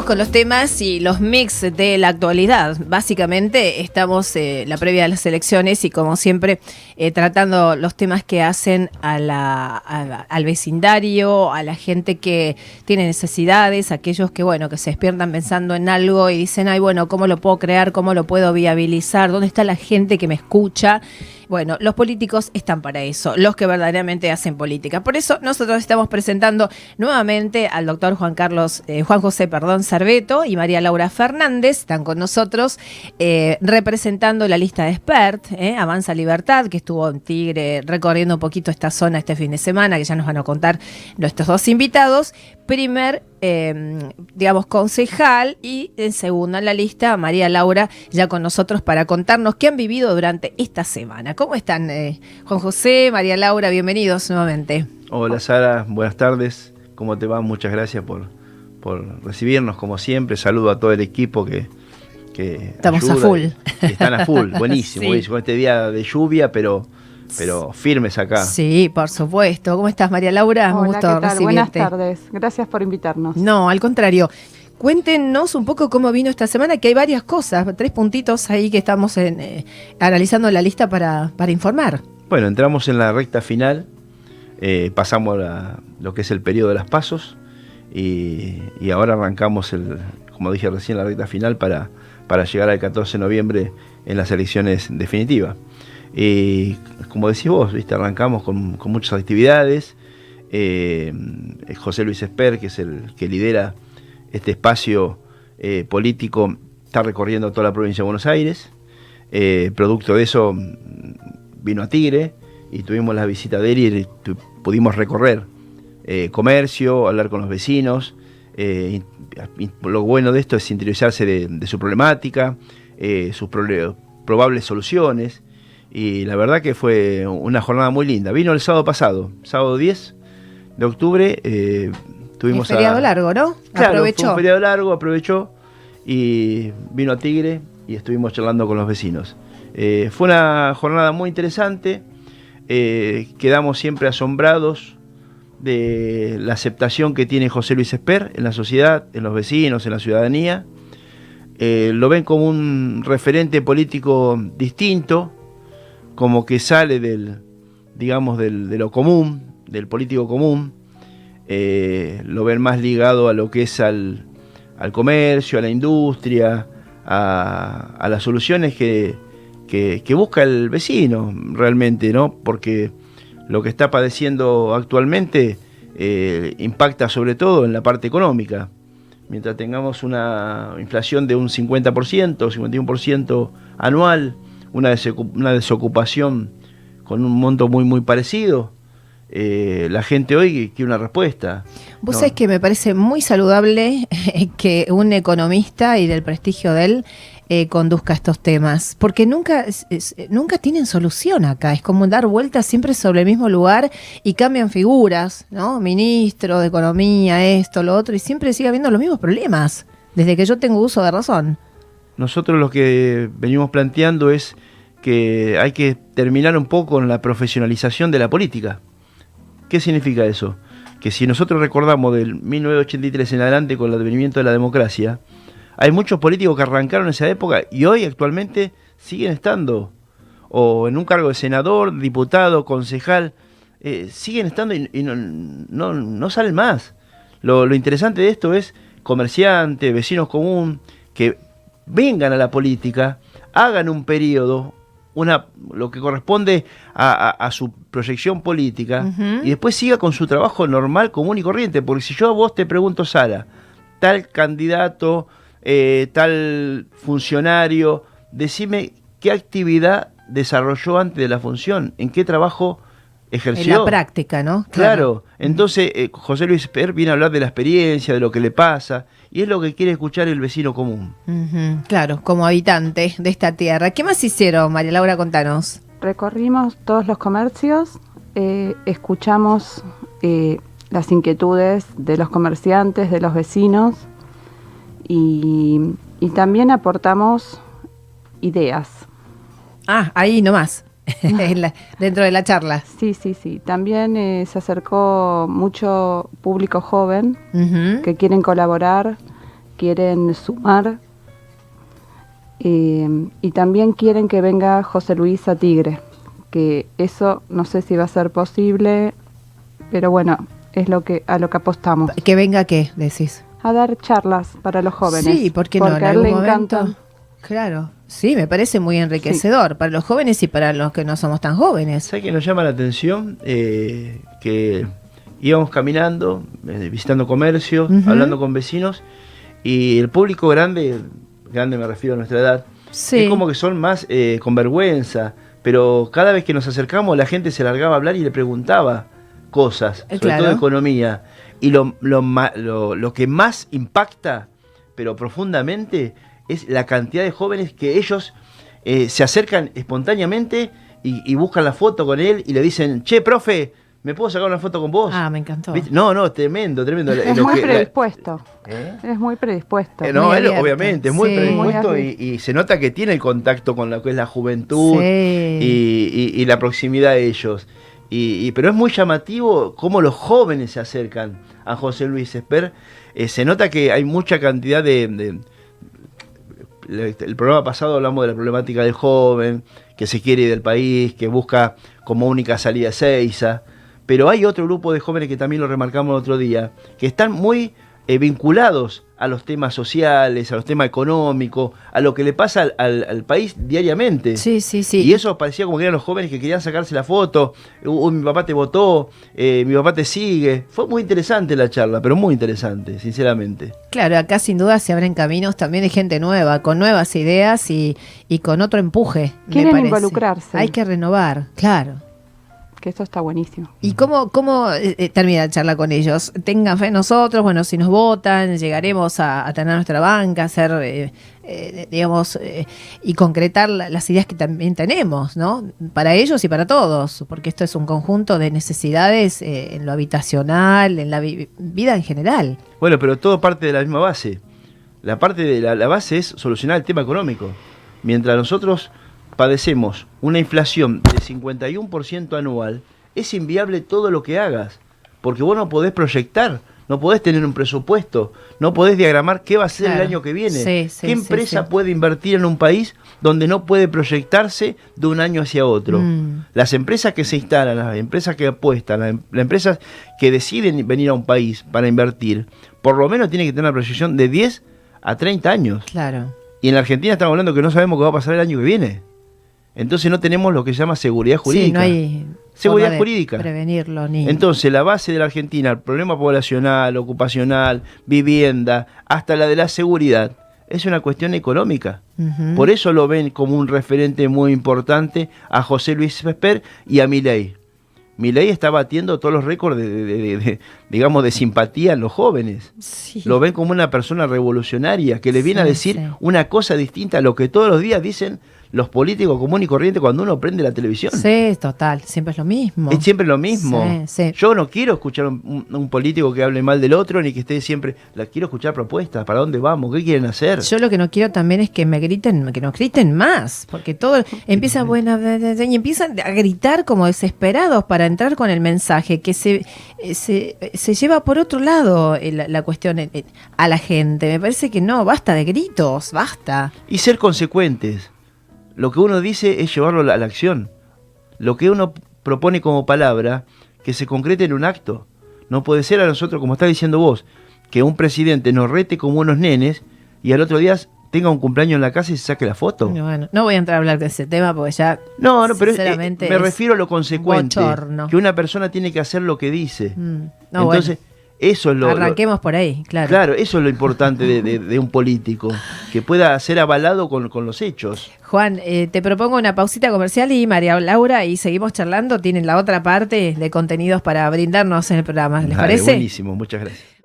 con los temas y los mix de la actualidad. Básicamente estamos eh, la previa de las elecciones y como siempre eh, tratando los temas que hacen a la, al vecindario, a la gente que tiene necesidades, aquellos que bueno que se despiertan pensando en algo y dicen ay bueno cómo lo puedo crear, cómo lo puedo viabilizar, dónde está la gente que me escucha. Bueno, los políticos están para eso, los que verdaderamente hacen política. Por eso nosotros estamos presentando nuevamente al doctor Juan Carlos, eh, Juan José, perdón, Cerveto y María Laura Fernández, están con nosotros eh, representando la lista de expert, eh, Avanza Libertad, que estuvo en Tigre recorriendo un poquito esta zona este fin de semana, que ya nos van a contar nuestros dos invitados. Primer Em, digamos, concejal y en segunda en la lista María Laura ya con nosotros para contarnos qué han vivido durante esta semana. ¿Cómo están eh, Juan José, María Laura? Bienvenidos nuevamente. Hola Sara, buenas tardes. ¿Cómo te va? Muchas gracias por, por recibirnos como siempre. Saludo a todo el equipo que... que Estamos a full. están a full, buenísimo, buenísimo. Este día de lluvia, pero pero firmes acá. Sí, por supuesto. ¿Cómo estás, María Laura? Un gusto recibirte. Buenas tardes. Gracias por invitarnos. No, al contrario. Cuéntenos un poco cómo vino esta semana, que hay varias cosas, tres puntitos ahí que estamos eh, analizando la lista para, informar. Bueno, entramos en la recta final, eh, pasamos a lo que es el periodo de las pasos y, ahora arrancamos, como dije recién, la recta final para, llegar al 14 de noviembre en las elecciones definitivas. Y como decís vos, ¿viste? arrancamos con, muchas actividades. Eh, José Luis Esper, que es el que lidera este espacio eh, político, está recorriendo toda la provincia de Buenos Aires. Eh, producto de eso vino a Tigre y tuvimos la visita de él y pudimos recorrer comercio, hablar con los vecinos. lo bueno de esto es interiorizarse de, su problemática, sus probables soluciones. Y la verdad que fue una jornada muy linda. Vino el sábado pasado, sábado 10 de octubre. Eh, tuvimos un feriado largo, ¿no? Claro, aprovechó. Fue un feriado largo, aprovechó y vino a Tigre y estuvimos charlando con los vecinos. Eh, fue una jornada muy interesante. Eh, quedamos siempre asombrados de la aceptación que tiene José Luis Esper en la sociedad, en los vecinos, en la ciudadanía. lo ven como un referente político distinto, como que sale del, digamos, del, de lo común, del político común, eh, lo ven más ligado a lo que es al, al comercio, a la industria, a, las soluciones que, que, busca el vecino realmente, ¿no? Porque lo que está padeciendo actualmente eh, impacta sobre todo en la parte económica. Mientras tengamos una inflación de un 50%, 51% anual, una, desocupación con un monto muy, muy parecido. Eh, la gente hoy quiere una respuesta. Vos sabés que me parece muy saludable que un economista y del prestigio de él eh, conduzca estos temas, porque nunca, nunca tienen solución acá, es como dar vueltas siempre sobre el mismo lugar y cambian figuras, ¿no? Ministro de Economía, esto, lo otro, y siempre sigue habiendo los mismos problemas, desde que yo tengo uso de razón. Nosotros lo que venimos planteando es que hay que terminar un poco con la profesionalización de la política. ¿Qué significa eso? Que si nosotros recordamos del 1983 en adelante con el advenimiento de la democracia, hay muchos políticos que arrancaron esa época y hoy actualmente siguen estando, o en un cargo de senador, diputado, concejal, eh, siguen estando y, no, no, salen más. Lo, lo interesante de esto es comerciantes, vecinos común, que vengan a la política, hagan un periodo, una, lo que corresponde a, su proyección política y después siga con su trabajo normal, común y corriente. Porque si yo a vos te pregunto, Sara, tal candidato, eh, tal funcionario, decime qué actividad desarrolló antes de la función, en qué trabajo ejerció. En la práctica, ¿no? Claro. Entonces, eh, José Luis Per viene a hablar de la experiencia, de lo que le pasa, y es lo que quiere escuchar el vecino común. Claro, como habitante de esta tierra. ¿Qué más hicieron, María Laura? Contanos. Recorrimos todos los comercios, eh, escuchamos eh, las inquietudes de los comerciantes, de los vecinos, y, y también aportamos ideas. Ah, ahí nomás. dentro de la charla. Sí, sí, sí. También eh, se acercó mucho público joven que quieren colaborar quieren sumar eh, y también quieren que venga José Luis a Tigre, que eso no sé si va a ser posible, pero bueno, es lo que a lo que apostamos. Que venga qué, decís. A dar charlas para los jóvenes. Sí, porque no? Porque a él le encanta. Claro, sí, me parece muy enriquecedor para los jóvenes y para los que no somos tan jóvenes. ¿Sabes qué nos llama la atención? Eh, que íbamos caminando, eh, visitando comercios, hablando con vecinos, y el público grande, grande me refiero a nuestra edad, Sí. es como que son más eh, con vergüenza, pero cada vez que nos acercamos la gente se largaba a hablar y le preguntaba cosas, Eh, sobre claro. todo economía. Y lo, lo- lo que más impacta, pero profundamente, es la cantidad de jóvenes que ellos eh, se acercan espontáneamente y, y buscan la foto con él y le dicen, che, profe, ¿me puedo sacar una foto con vos? Ah, me encantó. ¿Viste? No, no, tremendo, tremendo. Es Lo muy que- la- predispuesto. ¿Eh? Es muy predispuesto. Eh, no, Muy él obviamente, es muy sí. predispuesto Muy y, y se nota que tiene el contacto con lo que es la juventud Sí. y, y- y la proximidad de ellos. Y, y- pero es muy llamativo cómo los jóvenes se acercan a José Luis Esper. Eh, se nota que hay mucha cantidad de, El programa pasado hablamos de la problemática del joven, que se quiere ir del país, que busca como única salida Seiza. Pero hay otro grupo de jóvenes que también lo remarcamos el otro día, que están muy eh, vinculados a los temas sociales, a los temas económicos, a lo que le pasa al, al- al país diariamente. Sí, sí, sí. Y eso parecía como que eran los jóvenes que querían sacarse la foto. Uy, mi papá te votó, eh, mi papá te sigue. Fue muy interesante la charla, pero muy interesante, sinceramente. Claro, acá sin duda se abren caminos también de gente nueva, con nuevas ideas y, y con otro empuje. me Quieren parece. involucrarse. Hay que renovar, claro. Que eso está buenísimo. ¿Y cómo, cómo eh, eh, termina la charla con ellos? Tengan fe en nosotros, bueno, si nos votan, llegaremos a, a tener nuestra banca, hacer, eh, eh, digamos, eh, y concretar la- las ideas que también tenemos, ¿no? Para ellos y para todos, porque esto es un conjunto de necesidades eh, en lo habitacional, en la vi- vida en general. Bueno, pero todo parte de la misma base. La parte de la, la base es solucionar el tema económico. Mientras nosotros padecemos una inflación de 51% anual, es inviable todo lo que hagas. Porque vos no podés proyectar, no podés tener un presupuesto, no podés diagramar qué va a ser Claro. el año que viene. Sí, sí, ¿Qué empresa sí. puede invertir en un país donde no puede proyectarse de un año hacia otro? Mm. Las empresas que se instalan, las empresas que apuestan, las, em- las empresas que deciden venir a un país para invertir, por lo menos tienen que tener una proyección de 10 a 30 años. Claro. Y en la Argentina estamos hablando que no sabemos qué va a pasar el año que viene. Entonces no tenemos lo que se llama seguridad jurídica. Sí, no hay Seguridad jurídica. Prevenirlo ni. Entonces, la base de la Argentina, el problema poblacional, ocupacional, vivienda, hasta la de la seguridad, es una cuestión económica. Por eso lo ven como un referente muy importante a José Luis Vesper y a Milei. Milei está batiendo todos los récords de, de- de- de- digamos, de simpatía en los jóvenes. Sí. Lo ven como una persona revolucionaria que le viene a decir sí. una cosa distinta a lo que todos los días dicen los políticos comunes y corrientes cuando uno prende la televisión. Sí, total, siempre es lo mismo. Es siempre lo mismo. Sí, sí. Yo no quiero escuchar un, un- político que hable mal del otro ni que esté siempre. La quiero escuchar propuestas. ¿Para dónde vamos? ¿Qué quieren hacer? Yo lo que no quiero también es que me griten, que nos griten más, porque todo empieza bueno y empiezan a gritar como desesperados para entrar con el mensaje que se eh, se, se lleva por otro lado eh, la, la cuestión eh, eh, a la gente. Me parece que no, basta de gritos, basta. Y ser consecuentes. Lo que uno dice es llevarlo a la, acción. Lo que uno propone como palabra, que se concrete en un acto. No puede ser a nosotros, como está diciendo vos, que un presidente nos rete como unos nenes y al otro día tenga un cumpleaños en la casa y se saque la foto. Bueno, no voy a entrar a hablar de ese tema porque ya No, no, pero es- eh, me es refiero a lo consecuente. bochorno. Que una persona tiene que hacer lo que dice. Mm, no, Entonces, eso es lo, lo- arranquemos por ahí, claro. Claro, eso es lo importante de, de- de un político, que pueda ser avalado con, con los hechos. Juan, eh, te propongo una pausita comercial y María Laura y seguimos charlando. Tienen la otra parte de contenidos para brindarnos en el programa. ¿Les Dale, parece? Buenísimo, muchas gracias.